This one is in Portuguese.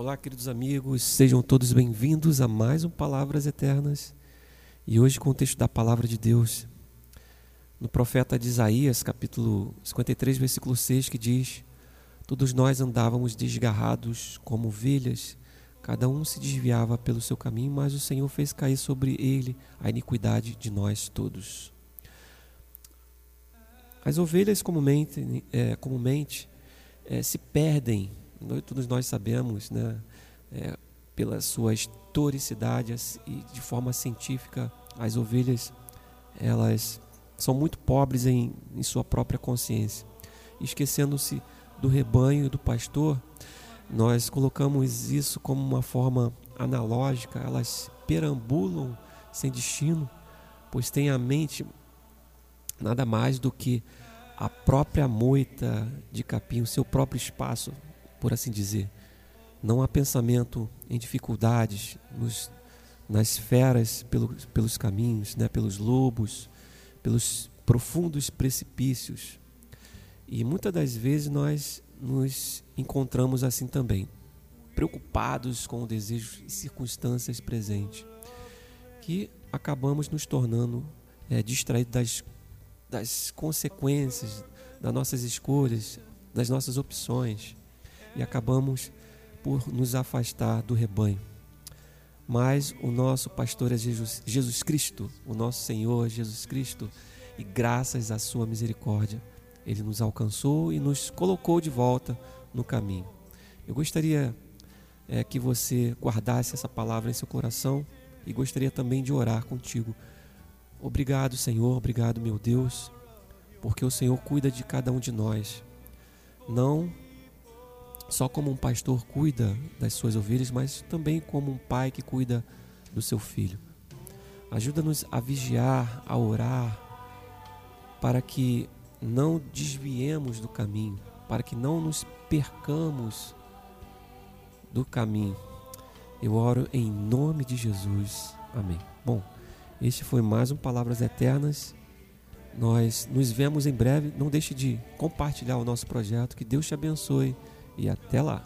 Olá, queridos amigos, sejam todos bem-vindos a mais um Palavras Eternas. E hoje com o texto da palavra de Deus, no profeta de Isaías, capítulo 53, versículo 6, que diz: Todos nós andávamos desgarrados como ovelhas, cada um se desviava pelo seu caminho, mas o Senhor fez cair sobre ele a iniquidade de nós todos. As ovelhas comumente, é, comumente é, se perdem, nós, todos nós sabemos, né, é, pela sua e de forma científica, as ovelhas elas são muito pobres em, em sua própria consciência. Esquecendo-se do rebanho e do pastor, nós colocamos isso como uma forma analógica, elas perambulam sem destino, pois têm a mente nada mais do que a própria moita de capim, o seu próprio espaço, por assim dizer. Não há pensamento em dificuldades, nos, nas feras pelos, pelos caminhos, né, pelos lobos, pelos profundos precipícios. E muitas das vezes nós nos encontramos assim também, preocupados com o desejo e circunstâncias presentes, que acabamos nos tornando é, distraídos das das consequências das nossas escolhas, das nossas opções e acabamos por nos afastar do rebanho. Mas o nosso pastor é Jesus, Jesus Cristo, o nosso Senhor Jesus Cristo, e graças à sua misericórdia, ele nos alcançou e nos colocou de volta no caminho. Eu gostaria é, que você guardasse essa palavra em seu coração e gostaria também de orar contigo Obrigado, Senhor, obrigado, meu Deus, porque o Senhor cuida de cada um de nós. Não só como um pastor cuida das suas ovelhas, mas também como um pai que cuida do seu filho. Ajuda-nos a vigiar, a orar, para que não desviemos do caminho, para que não nos percamos do caminho. Eu oro em nome de Jesus. Amém. Bom, este foi mais um Palavras Eternas. Nós nos vemos em breve. Não deixe de compartilhar o nosso projeto. Que Deus te abençoe e até lá.